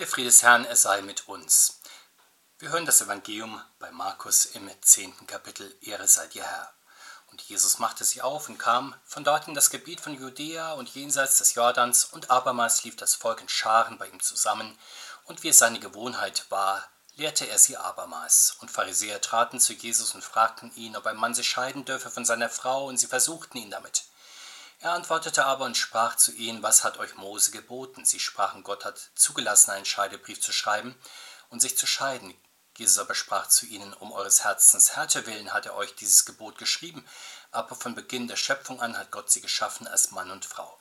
Der Friede des Herrn, er sei mit uns. Wir hören das Evangelium bei Markus im zehnten Kapitel, Ehre sei dir Herr. Und Jesus machte sich auf und kam von dort in das Gebiet von Judäa und jenseits des Jordans, und abermals lief das Volk in Scharen bei ihm zusammen, und wie es seine Gewohnheit war, lehrte er sie abermals. Und Pharisäer traten zu Jesus und fragten ihn, ob ein Mann sich scheiden dürfe von seiner Frau, und sie versuchten ihn damit. Er antwortete aber und sprach zu ihnen, was hat euch Mose geboten? Sie sprachen, Gott hat zugelassen, einen Scheidebrief zu schreiben und sich zu scheiden. Jesus aber sprach zu ihnen, um eures Herzens Härte willen hat er euch dieses Gebot geschrieben, aber von Beginn der Schöpfung an hat Gott sie geschaffen als Mann und Frau.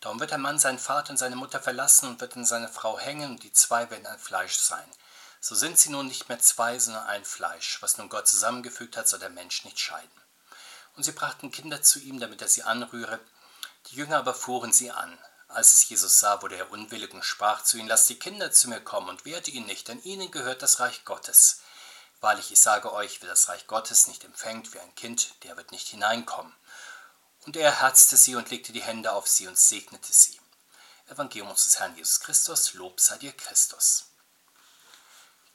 Darum wird der Mann seinen Vater und seine Mutter verlassen und wird in seine Frau hängen, und die zwei werden ein Fleisch sein. So sind sie nun nicht mehr zwei, sondern ein Fleisch. Was nun Gott zusammengefügt hat, soll der Mensch nicht scheiden. Und sie brachten Kinder zu ihm, damit er sie anrühre. Die Jünger aber fuhren sie an. Als es Jesus sah, wurde er unwillig und sprach zu ihnen, lasst die Kinder zu mir kommen und wehrte ihn nicht, denn ihnen gehört das Reich Gottes. Wahrlich, ich sage euch, wer das Reich Gottes nicht empfängt wie ein Kind, der wird nicht hineinkommen. Und er herzte sie und legte die Hände auf sie und segnete sie. Evangelium unseres Herrn Jesus Christus, Lob sei dir Christus.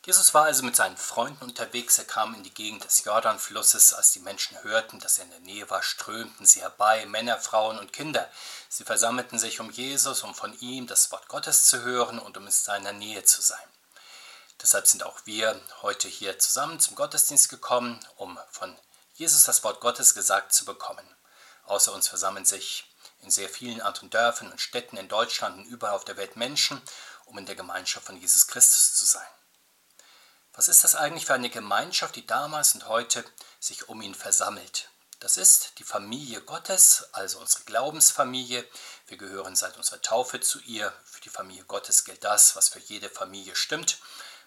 Jesus war also mit seinen Freunden unterwegs. Er kam in die Gegend des Jordanflusses. Als die Menschen hörten, dass er in der Nähe war, strömten sie herbei, Männer, Frauen und Kinder. Sie versammelten sich um Jesus, um von ihm das Wort Gottes zu hören und um in seiner Nähe zu sein. Deshalb sind auch wir heute hier zusammen zum Gottesdienst gekommen, um von Jesus das Wort Gottes gesagt zu bekommen. Außer uns versammeln sich in sehr vielen anderen Dörfern und Städten in Deutschland und überall auf der Welt Menschen, um in der Gemeinschaft von Jesus Christus zu sein. Was ist das eigentlich für eine Gemeinschaft, die damals und heute sich um ihn versammelt? Das ist die Familie Gottes, also unsere Glaubensfamilie. Wir gehören seit unserer Taufe zu ihr. Für die Familie Gottes gilt das, was für jede Familie stimmt.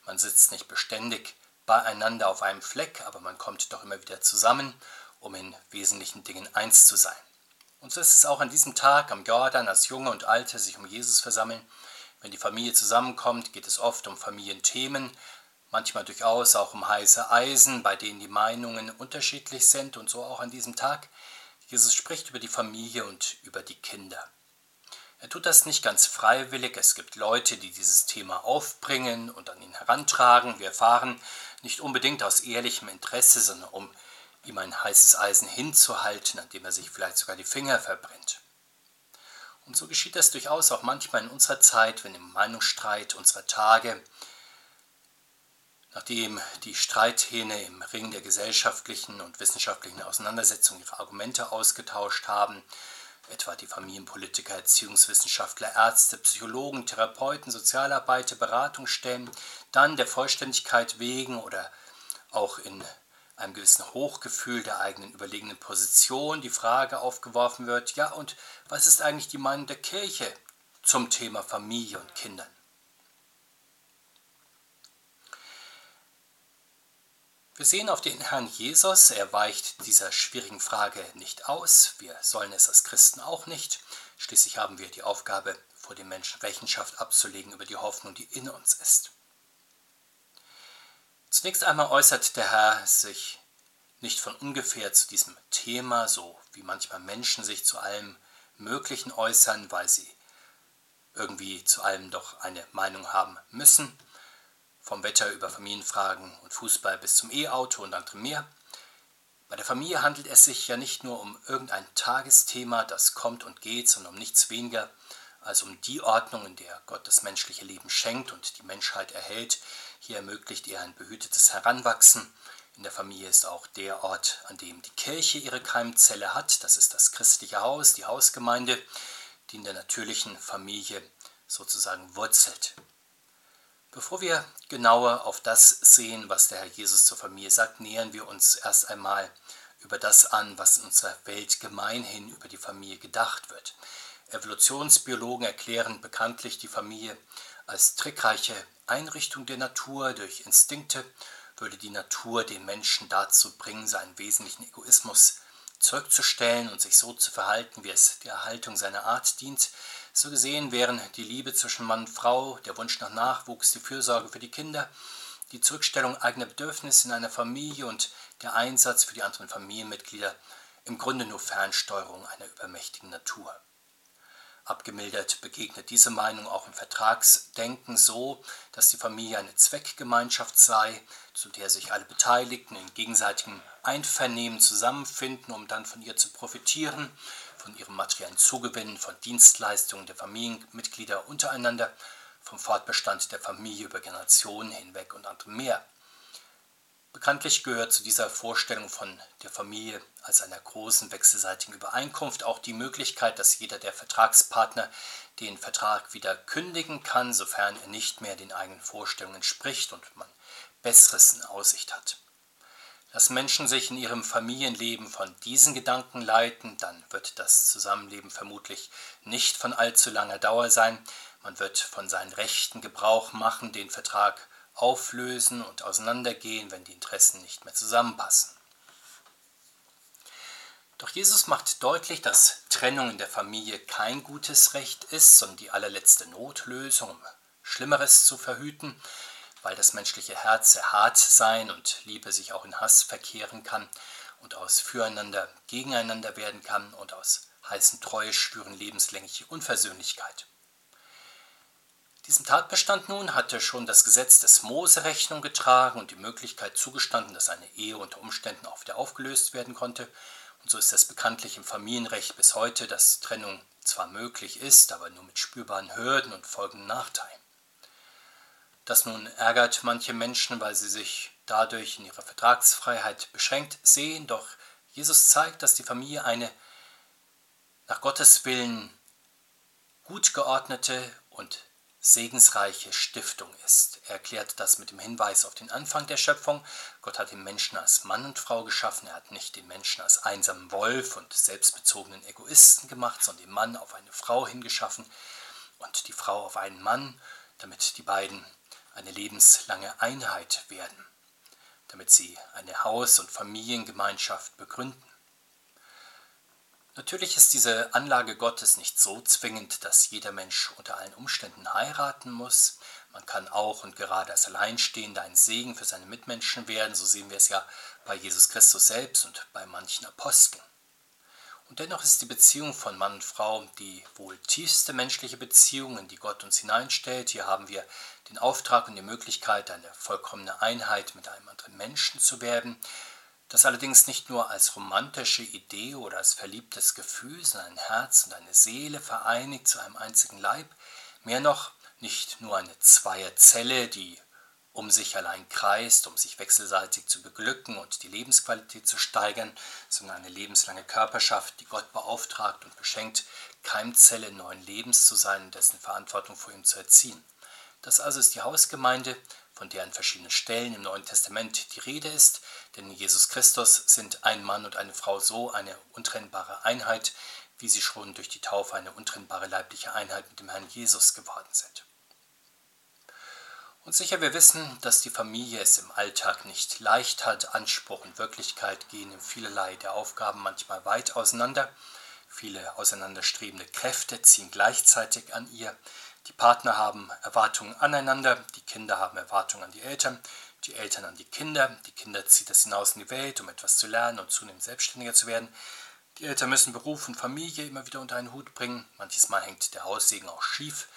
Man sitzt nicht beständig beieinander auf einem Fleck, aber man kommt doch immer wieder zusammen, um in wesentlichen Dingen eins zu sein. Und so ist es auch an diesem Tag am Jordan, als Junge und Alte sich um Jesus versammeln. Wenn die Familie zusammenkommt, geht es oft um Familienthemen, manchmal durchaus auch um heiße Eisen, bei denen die Meinungen unterschiedlich sind und so auch an diesem Tag. Jesus spricht über die Familie und über die Kinder. Er tut das nicht ganz freiwillig. Es gibt Leute, die dieses Thema aufbringen und an ihn herantragen. Wir erfahren nicht unbedingt aus ehrlichem Interesse, sondern um ihm ein heißes Eisen hinzuhalten, an dem er sich vielleicht sogar die Finger verbrennt. Und so geschieht das durchaus auch manchmal in unserer Zeit, wenn im Meinungsstreit unserer Tage Nachdem die Streithähne im Ring der gesellschaftlichen und wissenschaftlichen Auseinandersetzung ihre Argumente ausgetauscht haben, etwa die Familienpolitiker, Erziehungswissenschaftler, Ärzte, Psychologen, Therapeuten, Sozialarbeiter, Beratungsstellen, dann der Vollständigkeit wegen oder auch in einem gewissen Hochgefühl der eigenen überlegenen Position die Frage aufgeworfen wird, ja und was ist eigentlich die Meinung der Kirche zum Thema Familie und Kindern? Wir sehen auf den Herrn Jesus, er weicht dieser schwierigen Frage nicht aus. Wir sollen es als Christen auch nicht. Schließlich haben wir die Aufgabe, vor dem Menschen Rechenschaft abzulegen über die Hoffnung, die in uns ist. Zunächst einmal äußert der Herr sich nicht von ungefähr zu diesem Thema, so wie manchmal Menschen sich zu allem Möglichen äußern, weil sie irgendwie zu allem doch eine Meinung haben müssen vom Wetter über Familienfragen und Fußball bis zum E-Auto und anderem mehr. Bei der Familie handelt es sich ja nicht nur um irgendein Tagesthema, das kommt und geht, sondern um nichts weniger als um die Ordnung, in der Gott das menschliche Leben schenkt und die Menschheit erhält. Hier ermöglicht er ein behütetes Heranwachsen. In der Familie ist auch der Ort, an dem die Kirche ihre Keimzelle hat. Das ist das christliche Haus, die Hausgemeinde, die in der natürlichen Familie sozusagen wurzelt. Bevor wir genauer auf das sehen, was der Herr Jesus zur Familie sagt, nähern wir uns erst einmal über das an, was in unserer Welt gemeinhin über die Familie gedacht wird. Evolutionsbiologen erklären bekanntlich die Familie als trickreiche Einrichtung der Natur. Durch Instinkte würde die Natur den Menschen dazu bringen, seinen wesentlichen Egoismus zurückzustellen und sich so zu verhalten, wie es der Erhaltung seiner Art dient. So gesehen wären die Liebe zwischen Mann und Frau, der Wunsch nach Nachwuchs, die Fürsorge für die Kinder, die Zurückstellung eigener Bedürfnisse in einer Familie und der Einsatz für die anderen Familienmitglieder im Grunde nur Fernsteuerung einer übermächtigen Natur. Abgemildert begegnet diese Meinung auch im Vertragsdenken so, dass die Familie eine Zweckgemeinschaft sei, zu der sich alle Beteiligten in gegenseitigem Einvernehmen zusammenfinden, um dann von ihr zu profitieren, von ihrem materiellen Zugewinn, von Dienstleistungen der Familienmitglieder untereinander, vom Fortbestand der Familie über Generationen hinweg und anderem mehr. Bekanntlich gehört zu dieser Vorstellung von der Familie als einer großen wechselseitigen Übereinkunft auch die Möglichkeit, dass jeder der Vertragspartner den Vertrag wieder kündigen kann, sofern er nicht mehr den eigenen Vorstellungen entspricht und man Besseres in Aussicht hat. Dass Menschen sich in ihrem Familienleben von diesen Gedanken leiten, dann wird das Zusammenleben vermutlich nicht von allzu langer Dauer sein. Man wird von seinen Rechten Gebrauch machen, den Vertrag auflösen und auseinandergehen, wenn die Interessen nicht mehr zusammenpassen. Doch Jesus macht deutlich, dass Trennung in der Familie kein gutes Recht ist, sondern die allerletzte Notlösung, um Schlimmeres zu verhüten, weil das menschliche Herz sehr hart sein und Liebe sich auch in Hass verkehren kann und aus Füreinander gegeneinander werden kann und aus heißen Treue schwüren lebenslängliche Unversöhnlichkeit. Diesem Tatbestand nun hatte schon das Gesetz des Mose Rechnung getragen und die Möglichkeit zugestanden, dass eine Ehe unter Umständen auch wieder aufgelöst werden konnte. Und so ist es bekanntlich im Familienrecht bis heute, dass Trennung zwar möglich ist, aber nur mit spürbaren Hürden und folgenden Nachteilen. Das nun ärgert manche Menschen, weil sie sich dadurch in ihrer Vertragsfreiheit beschränkt sehen, doch Jesus zeigt, dass die Familie eine nach Gottes Willen gut geordnete und segensreiche Stiftung ist. Er erklärt das mit dem Hinweis auf den Anfang der Schöpfung. Gott hat den Menschen als Mann und Frau geschaffen. Er hat nicht den Menschen als einsamen Wolf und selbstbezogenen Egoisten gemacht, sondern den Mann auf eine Frau hingeschaffen und die Frau auf einen Mann, damit die beiden eine lebenslange Einheit werden, damit sie eine Haus- und Familiengemeinschaft begründen. Natürlich ist diese Anlage Gottes nicht so zwingend, dass jeder Mensch unter allen Umständen heiraten muss. Man kann auch und gerade als Alleinstehender ein Segen für seine Mitmenschen werden. So sehen wir es ja bei Jesus Christus selbst und bei manchen Aposteln. Und dennoch ist die Beziehung von Mann und Frau die wohl tiefste menschliche Beziehung, in die Gott uns hineinstellt. Hier haben wir den Auftrag und die Möglichkeit, eine vollkommene Einheit mit einem anderen Menschen zu werden. Das allerdings nicht nur als romantische Idee oder als verliebtes Gefühl, sondern ein Herz und eine Seele vereinigt zu einem einzigen Leib, mehr noch nicht nur eine Zweierzelle, die um sich allein kreist, um sich wechselseitig zu beglücken und die Lebensqualität zu steigern, sondern eine lebenslange Körperschaft, die Gott beauftragt und beschenkt, Keimzelle neuen Lebens zu sein und dessen Verantwortung vor ihm zu erziehen. Das also ist die Hausgemeinde, von der an verschiedenen Stellen im Neuen Testament die Rede ist, denn in Jesus Christus sind ein Mann und eine Frau so eine untrennbare Einheit, wie sie schon durch die Taufe eine untrennbare leibliche Einheit mit dem Herrn Jesus geworden sind. Und sicher, wir wissen, dass die Familie es im Alltag nicht leicht hat. Anspruch und Wirklichkeit gehen in vielerlei der Aufgaben manchmal weit auseinander. Viele auseinanderstrebende Kräfte ziehen gleichzeitig an ihr. Die Partner haben Erwartungen aneinander, die Kinder haben Erwartungen an die Eltern, die Eltern an die Kinder, die Kinder zieht es hinaus in die Welt, um etwas zu lernen und zunehmend selbstständiger zu werden. Die Eltern müssen Beruf und Familie immer wieder unter einen Hut bringen. Manches Mal hängt der Haussegen auch schief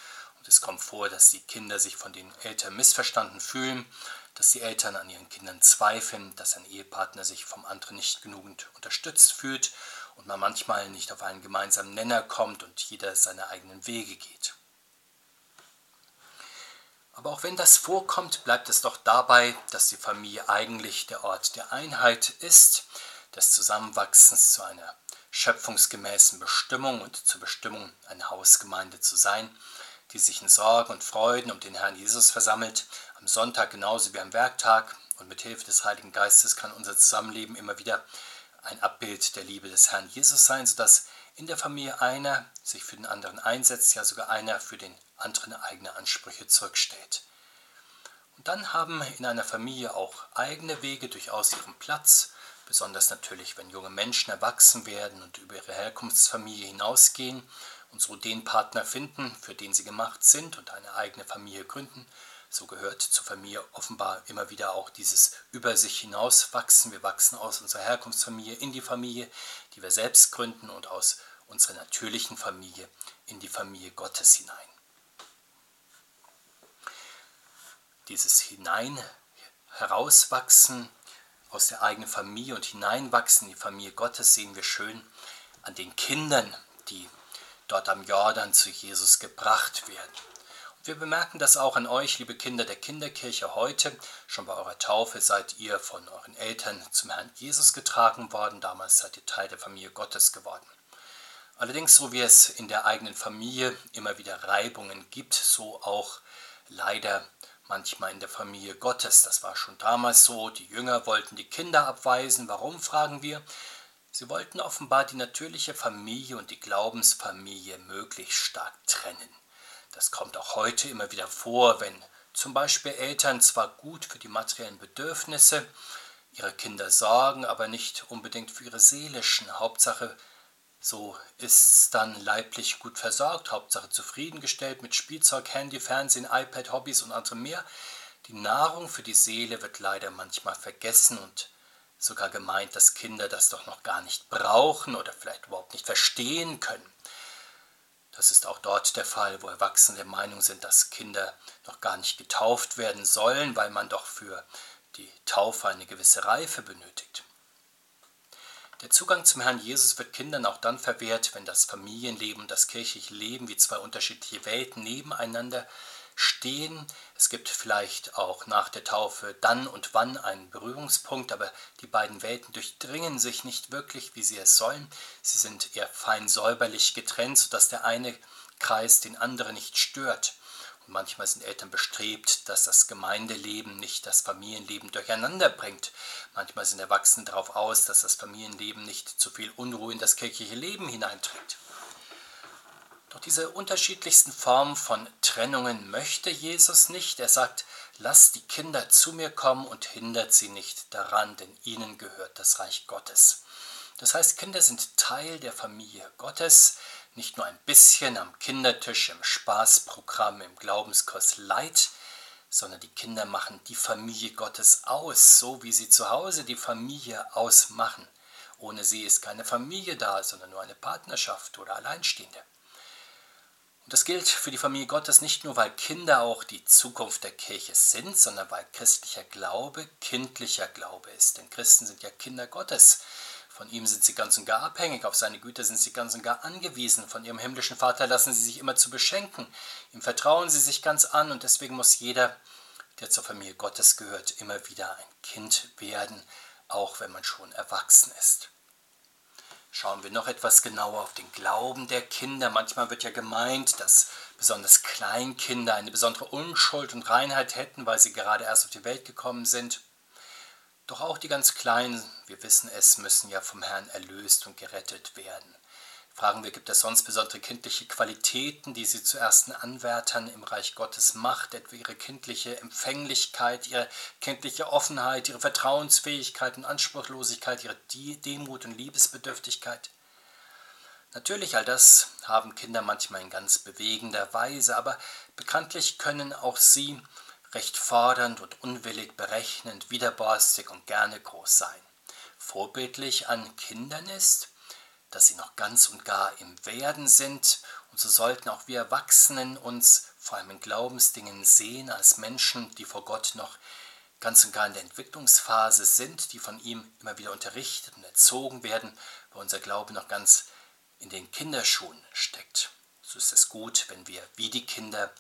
es kommt vor, dass die Kinder sich von den Eltern missverstanden fühlen, dass die Eltern an ihren Kindern zweifeln, dass ein Ehepartner sich vom anderen nicht genügend unterstützt fühlt und man manchmal nicht auf einen gemeinsamen Nenner kommt und jeder seine eigenen Wege geht. Aber auch wenn das vorkommt, bleibt es doch dabei, dass die Familie eigentlich der Ort der Einheit ist, des Zusammenwachsens zu einer schöpfungsgemäßen Bestimmung und zur Bestimmung, eine Hausgemeinde zu sein, die sich in Sorgen und Freuden um den Herrn Jesus versammelt, am Sonntag genauso wie am Werktag, und mit Hilfe des Heiligen Geistes kann unser Zusammenleben immer wieder ein Abbild der Liebe des Herrn Jesus sein, sodass in der Familie einer sich für den anderen einsetzt, ja sogar einer für den anderen eigene Ansprüche zurückstellt. Und dann haben in einer Familie auch eigene Wege durchaus ihren Platz, besonders natürlich, wenn junge Menschen erwachsen werden und über ihre Herkunftsfamilie hinausgehen und so den Partner finden, für den sie gemacht sind und eine eigene Familie gründen. So gehört zur Familie offenbar immer wieder auch dieses über sich hinauswachsen. Wir wachsen aus unserer Herkunftsfamilie in die Familie, die wir selbst gründen und aus unserer natürlichen Familie in die Familie Gottes hinein. Dieses Hinein herauswachsen aus der eigenen Familie und hineinwachsen in die Familie Gottes sehen wir schön an den Kindern, die dort am Jordan zu Jesus gebracht werden. Und wir bemerken das auch an euch, liebe Kinder der Kinderkirche, heute. Schon bei eurer Taufe seid ihr von euren Eltern zum Herrn Jesus getragen worden. Damals seid ihr Teil der Familie Gottes geworden. Allerdings, so wie es in der eigenen Familie immer wieder Reibungen gibt, so auch leider manchmal in der Familie Gottes. Das war schon damals so. Die Jünger wollten die Kinder abweisen. Warum, fragen wir? Sie wollten offenbar die natürliche Familie und die Glaubensfamilie möglichst stark trennen. Das kommt auch heute immer wieder vor, wenn zum Beispiel Eltern zwar gut für die materiellen Bedürfnisse ihrer Kinder sorgen, aber nicht unbedingt für ihre seelischen. Hauptsache, so ist dann leiblich gut versorgt, Hauptsache zufriedengestellt mit Spielzeug, Handy, Fernsehen, iPad, Hobbys und anderem mehr. Die Nahrung für die Seele wird leider manchmal vergessen und sogar gemeint, dass Kinder das doch noch gar nicht brauchen oder vielleicht überhaupt nicht verstehen können. Das ist auch dort der Fall, wo Erwachsene der Meinung sind, dass Kinder noch gar nicht getauft werden sollen, weil man doch für die Taufe eine gewisse Reife benötigt. Der Zugang zum Herrn Jesus wird Kindern auch dann verwehrt, wenn das Familienleben und das kirchliche Leben wie zwei unterschiedliche Welten nebeneinander stehen. Es gibt vielleicht auch nach der Taufe dann und wann einen Berührungspunkt, aber die beiden Welten durchdringen sich nicht wirklich, wie sie es sollen. Sie sind eher fein säuberlich getrennt, sodass der eine Kreis den anderen nicht stört. Und manchmal sind Eltern bestrebt, dass das Gemeindeleben nicht das Familienleben durcheinander bringt. Manchmal sind Erwachsene darauf aus, dass das Familienleben nicht zu viel Unruhe in das kirchliche Leben hineinträgt. Doch diese unterschiedlichsten Formen von Trennungen möchte Jesus nicht. Er sagt, lasst die Kinder zu mir kommen und hindert sie nicht daran, denn ihnen gehört das Reich Gottes. Das heißt, Kinder sind Teil der Familie Gottes, nicht nur ein bisschen am Kindertisch, im Spaßprogramm, im Glaubenskurs Leid, sondern die Kinder machen die Familie Gottes aus, so wie sie zu Hause die Familie ausmachen. Ohne sie ist keine Familie da, sondern nur eine Partnerschaft oder Alleinstehende. Und das gilt für die Familie Gottes nicht nur, weil Kinder auch die Zukunft der Kirche sind, sondern weil christlicher Glaube kindlicher Glaube ist. Denn Christen sind ja Kinder Gottes. Von ihm sind sie ganz und gar abhängig, auf seine Güter sind sie ganz und gar angewiesen. Von ihrem himmlischen Vater lassen sie sich immer zu beschenken. Ihm vertrauen sie sich ganz an und deswegen muss jeder, der zur Familie Gottes gehört, immer wieder ein Kind werden, auch wenn man schon erwachsen ist. Schauen wir noch etwas genauer auf den Glauben der Kinder. Manchmal wird ja gemeint, dass besonders Kleinkinder eine besondere Unschuld und Reinheit hätten, weil sie gerade erst auf die Welt gekommen sind. Doch auch die ganz Kleinen, wir wissen es, müssen ja vom Herrn erlöst und gerettet werden. Fragen wir, gibt es sonst besondere kindliche Qualitäten, die sie zu ersten Anwärtern im Reich Gottes macht, etwa ihre kindliche Empfänglichkeit, ihre kindliche Offenheit, ihre Vertrauensfähigkeit und Anspruchslosigkeit, ihre Demut und Liebesbedürftigkeit? Natürlich, all das haben Kinder manchmal in ganz bewegender Weise, aber bekanntlich können auch sie recht fordernd und unwillig berechnend, widerborstig und gerne groß sein. Vorbildlich an Kindern ist, dass sie noch ganz und gar im Werden sind. Und so sollten auch wir Erwachsenen uns vor allem in Glaubensdingen sehen als Menschen, die vor Gott noch ganz und gar in der Entwicklungsphase sind, die von ihm immer wieder unterrichtet und erzogen werden, weil unser Glaube noch ganz in den Kinderschuhen steckt. So ist es gut, wenn wir wie die Kinder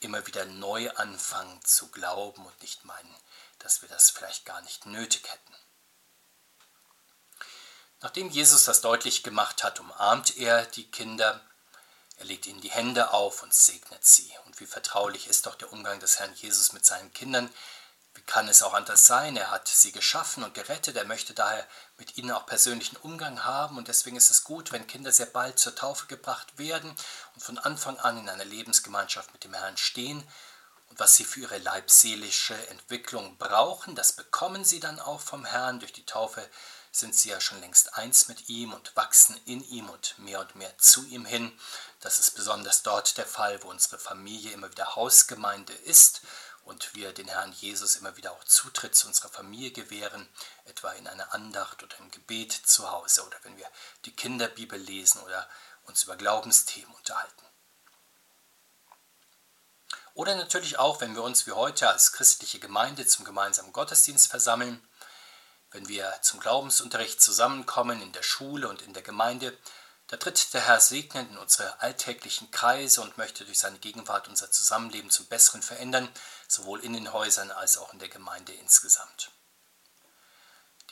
immer wieder neu anfangen zu glauben und nicht meinen, dass wir das vielleicht gar nicht nötig hätten. Nachdem Jesus das deutlich gemacht hat, umarmt er die Kinder, er legt ihnen die Hände auf und segnet sie. Und wie vertraulich ist doch der Umgang des Herrn Jesus mit seinen Kindern. Wie kann es auch anders sein? Er hat sie geschaffen und gerettet. Er möchte daher mit ihnen auch persönlichen Umgang haben. Und deswegen ist es gut, wenn Kinder sehr bald zur Taufe gebracht werden und von Anfang an in einer Lebensgemeinschaft mit dem Herrn stehen. Und was sie für ihre leibseelische Entwicklung brauchen, das bekommen sie dann auch vom Herrn durch die Taufe sind sie ja schon längst eins mit ihm und wachsen in ihm und mehr und mehr zu ihm hin. Das ist besonders dort der Fall, wo unsere Familie immer wieder Hausgemeinde ist und wir den Herrn Jesus immer wieder auch Zutritt zu unserer Familie gewähren, etwa in einer Andacht oder im Gebet zu Hause oder wenn wir die Kinderbibel lesen oder uns über Glaubensthemen unterhalten. Oder natürlich auch, wenn wir uns wie heute als christliche Gemeinde zum gemeinsamen Gottesdienst versammeln, wenn wir zum Glaubensunterricht zusammenkommen in der Schule und in der Gemeinde, da tritt der Herr segnend in unsere alltäglichen Kreise und möchte durch seine Gegenwart unser Zusammenleben zum Besseren verändern, sowohl in den Häusern als auch in der Gemeinde insgesamt.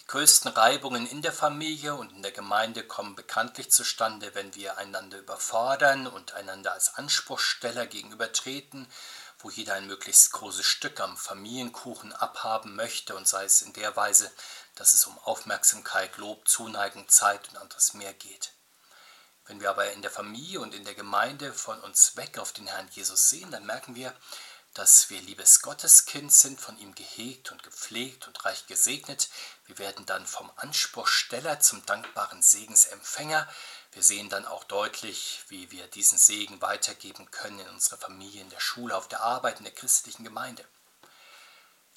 Die größten Reibungen in der Familie und in der Gemeinde kommen bekanntlich zustande, wenn wir einander überfordern und einander als Anspruchsteller gegenübertreten, wo jeder ein möglichst großes Stück am Familienkuchen abhaben möchte und sei es in der Weise, dass es um Aufmerksamkeit, Lob, Zuneigung, Zeit und anderes mehr geht. Wenn wir aber in der Familie und in der Gemeinde von uns weg auf den Herrn Jesus sehen, dann merken wir, dass wir liebes Gotteskind sind, von ihm gehegt und gepflegt und reich gesegnet. Wir werden dann vom Anspruchsteller zum dankbaren Segensempfänger. Wir sehen dann auch deutlich, wie wir diesen Segen weitergeben können in unserer Familie, in der Schule, auf der Arbeit, in der christlichen Gemeinde.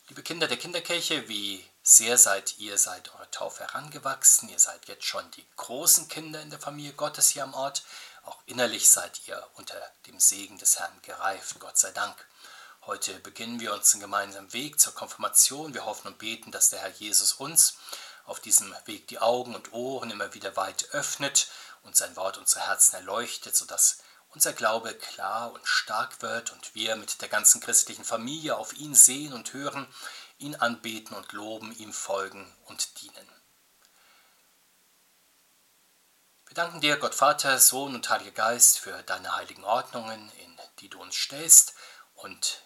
Liebe Kinder der Kinderkirche, wie sehr seid ihr seit eurer Taufe herangewachsen? Ihr seid jetzt schon die großen Kinder in der Familie Gottes hier am Ort. Auch innerlich seid ihr unter dem Segen des Herrn gereift, Gott sei Dank. Heute beginnen wir unseren gemeinsamen Weg zur Konfirmation. Wir hoffen und beten, dass der Herr Jesus uns auf diesem Weg die Augen und Ohren immer wieder weit öffnet und sein Wort unsere Herzen erleuchtet, sodass unser Glaube klar und stark wird und wir mit der ganzen christlichen Familie auf ihn sehen und hören, ihn anbeten und loben, ihm folgen und dienen. Wir danken dir, Gott Vater, Sohn und Heiliger Geist, für deine heiligen Ordnungen, in die du uns stellst und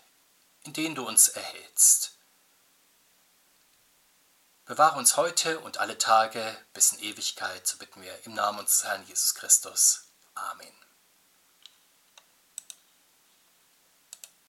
in denen du uns erhältst. Bewahre uns heute und alle Tage bis in Ewigkeit, so bitten wir im Namen unseres Herrn Jesus Christus. Amen.